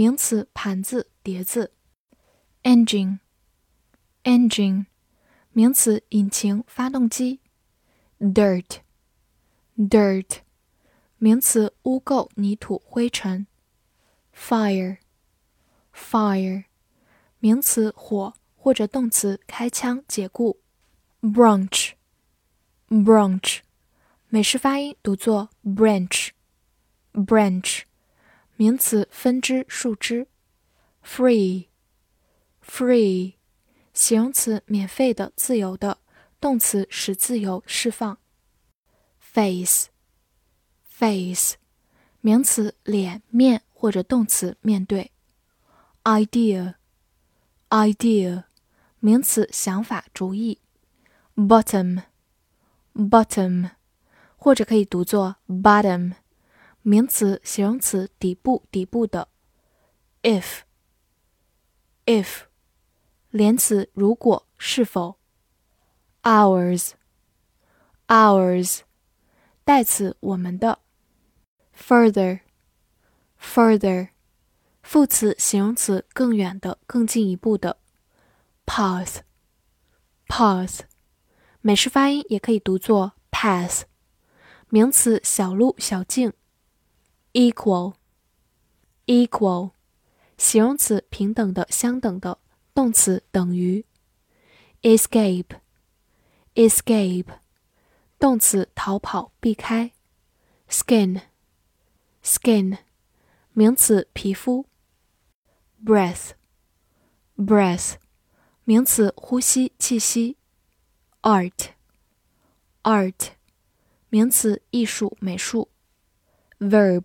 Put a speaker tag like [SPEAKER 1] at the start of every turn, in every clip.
[SPEAKER 1] 名词盘子、碟子。engine，engine，名词引擎、发动机。dirt，dirt，名词污垢、泥土、灰尘。fire，fire，名词火或者动词开枪、解雇。branch，branch，美式发音读作 branch，branch。名词分支、树枝；free，free，形容词免费的、自由的；动词使自由、释放；face，face，名词脸、面或者动词面对；idea，idea，名词想法、主意；bottom，bottom，或者可以读作 bottom。名词、形容词，底部、底部的。if，if，连词，如果、是否。ours，ours，代词，我们的。Further，further，副词、形容词，更远的、更进一步的。Path，path，美式发音也可以读作 path。名词，小路、小径。Equal, equal, 形容词平等的、相等的；动词等于。Escape, escape, 动词逃跑、避开。Skin, skin, 名词皮肤。Breath, breath, 名词呼吸、气息。Art, art, 名词艺术、美术。Verb.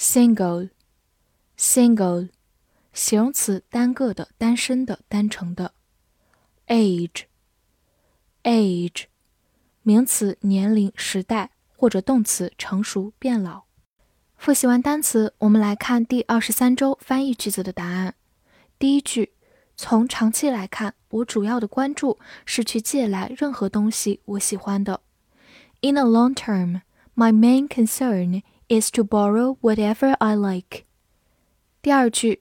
[SPEAKER 1] single，single，形容词，单个的，单身的，单程的。age，age，名词，年龄、时代，或者动词，成熟、变老。复习完单词，我们来看第二十三周翻译句子的答案。第一句，从长期来看，我主要的关注是去借来任何东西我喜欢的。In a long term, my main concern. is to borrow whatever I like. These tree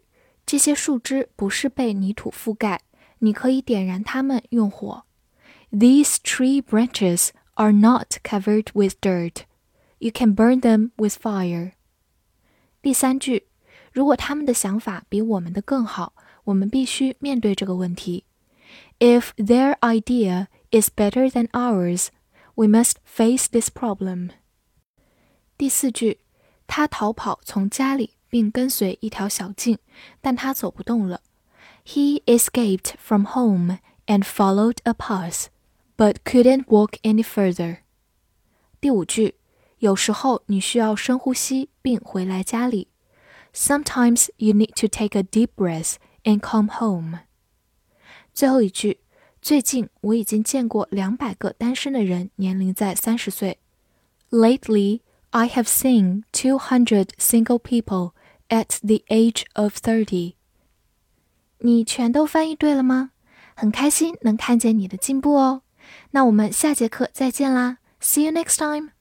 [SPEAKER 1] branches are not covered with dirt. You can burn them with fire. 第三句，如果他们的想法比我们的更好，我们必须面对这个问题。If their idea is better than ours, we must face this problem. 第四句，他逃跑从家里，并跟随一条小径，但他走不动了。He escaped from home and followed a path, but couldn't walk any further. 第五句，有时候你需要深呼吸并回来家里。Sometimes you need to take a deep breath and come home. 最后一句，最近我已经见过两百个单身的人，年龄在三十岁。Lately, I have seen 200 single people at the age of thirty. thirty。你全都翻译对了吗？很开心能看见你的进步哦。那我们下节课再见啦，See you next time。